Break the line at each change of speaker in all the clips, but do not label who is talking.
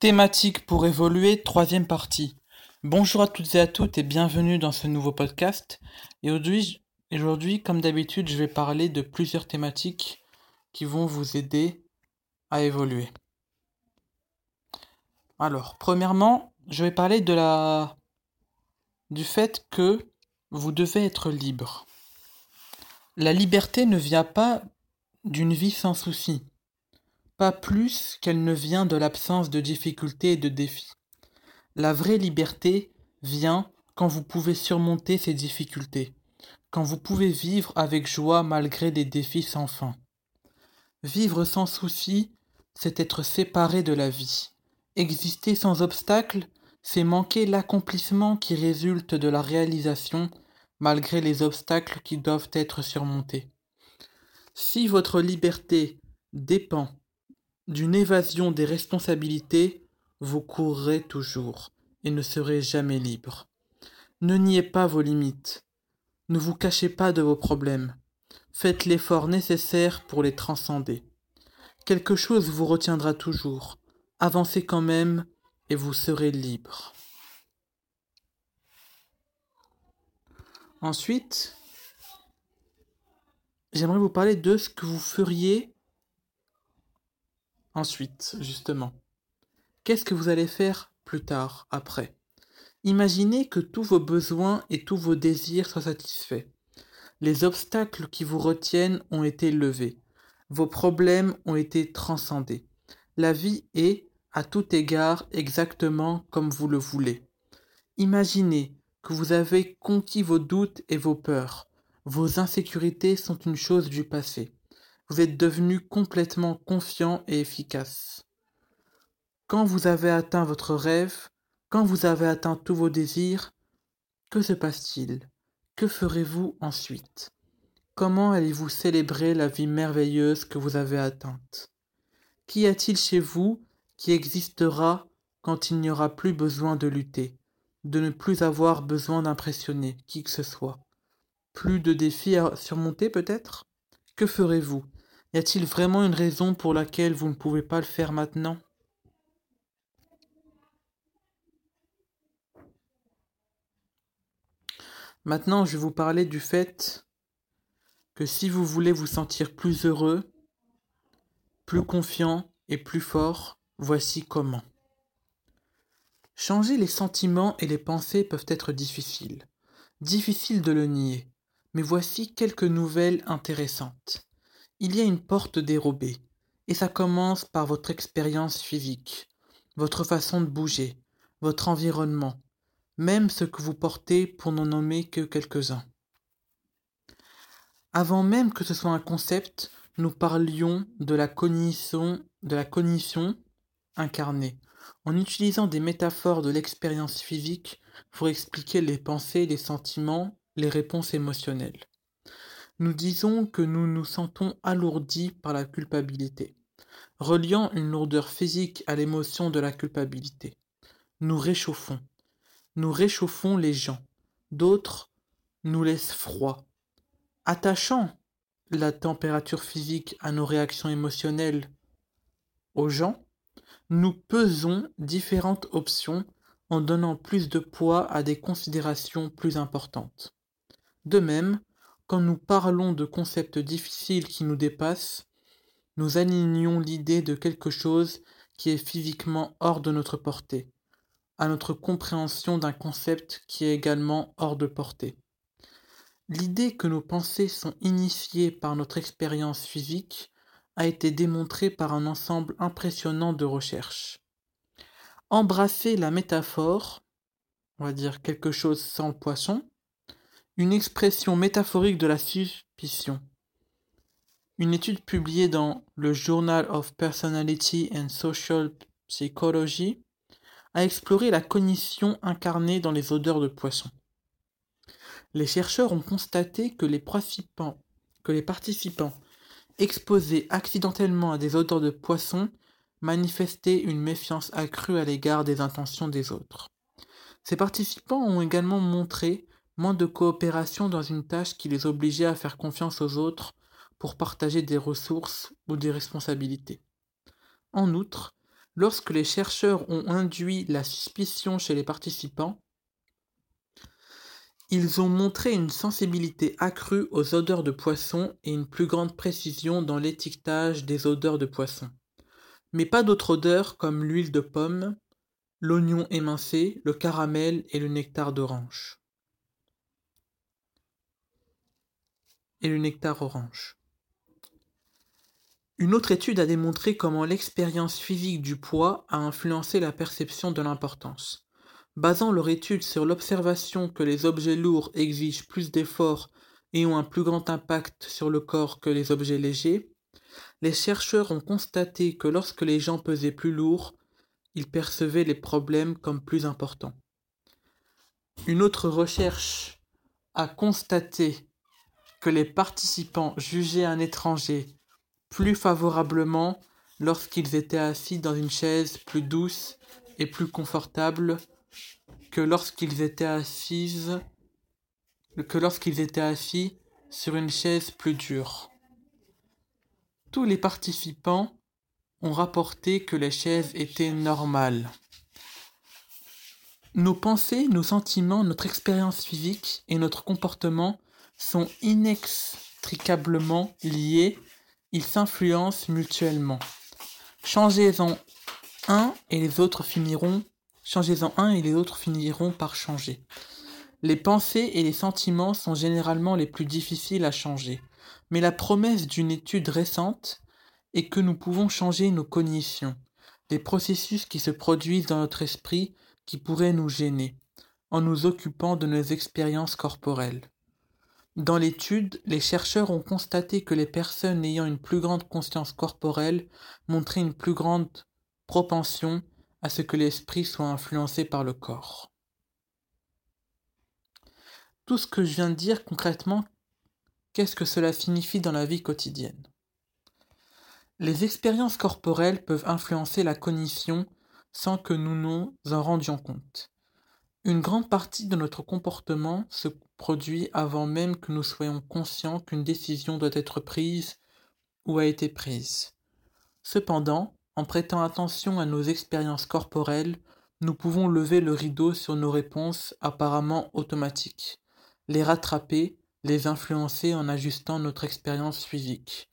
Thématique pour évoluer, troisième partie. Bonjour à toutes et à toutes et bienvenue dans ce nouveau podcast. Et aujourd'hui, comme d'habitude, je vais parler de plusieurs thématiques qui vont vous aider à évoluer. Alors, premièrement, je vais parler de la du fait que vous devez être libre. La liberté ne vient pas d'une vie sans soucis pas plus qu'elle ne vient de l'absence de difficultés et de défis. La vraie liberté vient quand vous pouvez surmonter ces difficultés, quand vous pouvez vivre avec joie malgré des défis sans fin. Vivre sans souci, c'est être séparé de la vie. Exister sans obstacle, c'est manquer l'accomplissement qui résulte de la réalisation malgré les obstacles qui doivent être surmontés. Si votre liberté dépend d'une évasion des responsabilités, vous courrez toujours et ne serez jamais libre. Ne niez pas vos limites. Ne vous cachez pas de vos problèmes. Faites l'effort nécessaire pour les transcender. Quelque chose vous retiendra toujours. Avancez quand même et vous serez libre. Ensuite, j'aimerais vous parler de ce que vous feriez Ensuite, justement, qu'est-ce que vous allez faire plus tard, après? Imaginez que tous vos besoins et tous vos désirs soient satisfaits. Les obstacles qui vous retiennent ont été levés. Vos problèmes ont été transcendés. La vie est, à tout égard, exactement comme vous le voulez. Imaginez que vous avez conquis vos doutes et vos peurs. Vos insécurités sont une chose du passé vous êtes devenu complètement confiant et efficace. Quand vous avez atteint votre rêve, quand vous avez atteint tous vos désirs, que se passe-t-il? Que ferez-vous ensuite? Comment allez-vous célébrer la vie merveilleuse que vous avez atteinte? Qu'y a-t-il chez vous qui existera quand il n'y aura plus besoin de lutter, de ne plus avoir besoin d'impressionner qui que ce soit? Plus de défis à surmonter peut-être? Que ferez-vous? Y a-t-il vraiment une raison pour laquelle vous ne pouvez pas le faire maintenant? Maintenant, je vais vous parler du fait que si vous voulez vous sentir plus heureux, plus confiant et plus fort, voici comment. Changer les sentiments et les pensées peuvent être difficiles. Difficile de le nier. Mais voici quelques nouvelles intéressantes. Il y a une porte dérobée, et ça commence par votre expérience physique, votre façon de bouger, votre environnement, même ce que vous portez pour n'en nommer que quelques-uns. Avant même que ce soit un concept, nous parlions de la cognition, de la cognition incarnée, en utilisant des métaphores de l'expérience physique pour expliquer les pensées, les sentiments, les réponses émotionnelles. Nous disons que nous nous sentons alourdis par la culpabilité, reliant une lourdeur physique à l'émotion de la culpabilité. Nous réchauffons. Nous réchauffons les gens. D'autres nous laissent froid. Attachant la température physique à nos réactions émotionnelles aux gens, nous pesons différentes options en donnant plus de poids à des considérations plus importantes. De même, quand nous parlons de concepts difficiles qui nous dépassent, nous alignons l'idée de quelque chose qui est physiquement hors de notre portée, à notre compréhension d'un concept qui est également hors de portée. L'idée que nos pensées sont initiées par notre expérience physique a été démontrée par un ensemble impressionnant de recherches. Embrasser la métaphore, on va dire quelque chose sans poisson, une expression métaphorique de la suspicion. Une étude publiée dans le Journal of Personality and Social Psychology a exploré la cognition incarnée dans les odeurs de poisson. Les chercheurs ont constaté que les participants, exposés accidentellement à des odeurs de poisson manifestaient une méfiance accrue à l'égard des intentions des autres. Ces participants ont également montré moins de coopération dans une tâche qui les obligeait à faire confiance aux autres pour partager des ressources ou des responsabilités. En outre, Lorsque les chercheurs ont induit la suspicion chez les participants, ils ont montré une sensibilité accrue aux odeurs de poisson et une plus grande précision dans l'étiquetage des odeurs de poisson. Mais pas d'autres odeurs comme l'huile de pomme, l'oignon émincé, le caramel et le nectar d'orange. Et le nectar orange. Une autre étude a démontré comment l'expérience physique du poids a influencé la perception de l'importance. Basant leur étude sur l'observation que les objets lourds exigent plus d'efforts et ont un plus grand impact sur le corps que les objets légers, les chercheurs ont constaté que lorsque les gens pesaient plus lourd, ils percevaient les problèmes comme plus importants. Une autre recherche a constaté que les participants jugeaient un étranger plus favorablement lorsqu'ils étaient assis dans une chaise plus douce et plus confortable que lorsqu'ils étaient que lorsqu'ils étaient assis sur une chaise plus dure. Tous les participants ont rapporté que les chaises étaient normales. Nos pensées, nos sentiments, notre expérience physique et notre comportement sont inextricablement liés, ils s'influencent mutuellement. Changez-en un et les autres finiront Changez-en un et les autres finiront par changer. Les pensées et les sentiments sont généralement les plus difficiles à changer, mais la promesse d'une étude récente est que nous pouvons changer nos cognitions, les processus qui se produisent dans notre esprit qui pourraient nous gêner, en nous occupant de nos expériences corporelles. Dans l'étude, les chercheurs ont constaté que les personnes ayant une plus grande conscience corporelle montraient une plus grande propension à ce que l'esprit soit influencé par le corps. Tout ce que je viens de dire concrètement, qu'est-ce que cela signifie dans la vie quotidienne? Les expériences corporelles peuvent influencer la cognition sans que nous nous en rendions compte. Une grande partie de notre comportement se produit avant même que nous soyons conscients qu'une décision doit être prise ou a été prise. Cependant, en prêtant attention à nos expériences corporelles, nous pouvons lever le rideau sur nos réponses apparemment automatiques, les rattraper, les influencer en ajustant notre expérience physique,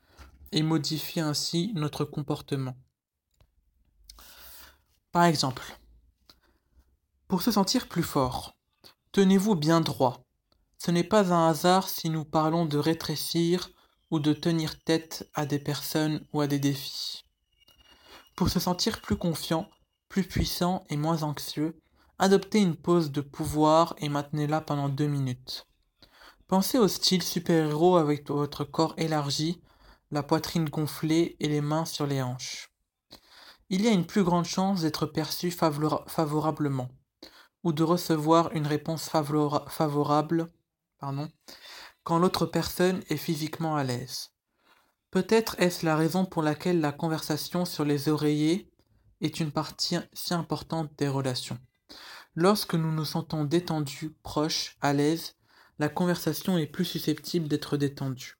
et modifier ainsi notre comportement. Par exemple, pour se sentir plus fort, tenez-vous bien droit. Ce n'est pas un hasard si nous parlons de rétrécir ou de tenir tête à des personnes ou à des défis. Pour se sentir plus confiant, plus puissant et moins anxieux, adoptez une pose de pouvoir et maintenez-la pendant deux minutes. Pensez au style super-héros avec votre corps élargi, la poitrine gonflée et les mains sur les hanches. Il y a une plus grande chance d'être perçu favorablement ou de recevoir une réponse favorable quand l'autre personne est physiquement à l'aise. Peut-être est-ce la raison pour laquelle la conversation sur les oreillers est une partie si importante des relations. Lorsque nous nous sentons détendus, proches, à l'aise, la conversation est plus susceptible d'être détendue.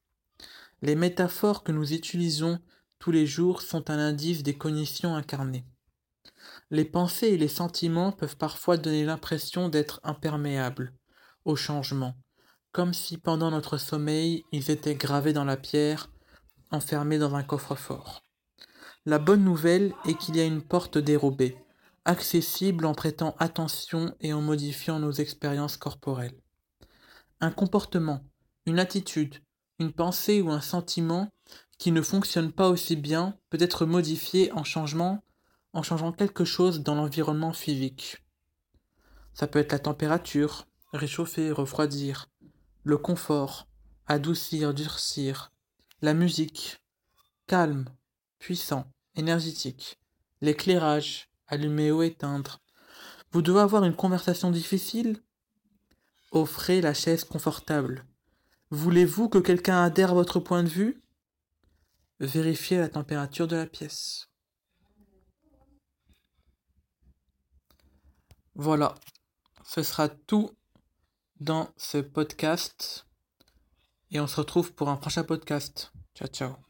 Les métaphores que nous utilisons tous les jours sont un indice des cognitions incarnées. Les pensées et les sentiments peuvent parfois donner l'impression d'être imperméables au changement, comme si pendant notre sommeil ils étaient gravés dans la pierre enfermé dans un coffre-fort. La bonne nouvelle est qu'il y a une porte dérobée, accessible en prêtant attention et en modifiant nos expériences corporelles. Un comportement, une attitude, une pensée ou un sentiment qui ne fonctionne pas aussi bien peut être modifié en changement, en changeant quelque chose dans l'environnement physique. Ça peut être la température, réchauffer, refroidir, le confort, adoucir, durcir, la musique, calme, puissant, énergétique, l'éclairage, allumer ou éteindre. Vous devez avoir une conversation difficile? Offrez la chaise confortable. Voulez-vous que quelqu'un adhère à votre point de vue? Vérifiez la température de la pièce. Voilà, ce sera tout dans ce podcast et on se retrouve pour un prochain podcast. Ciao ciao.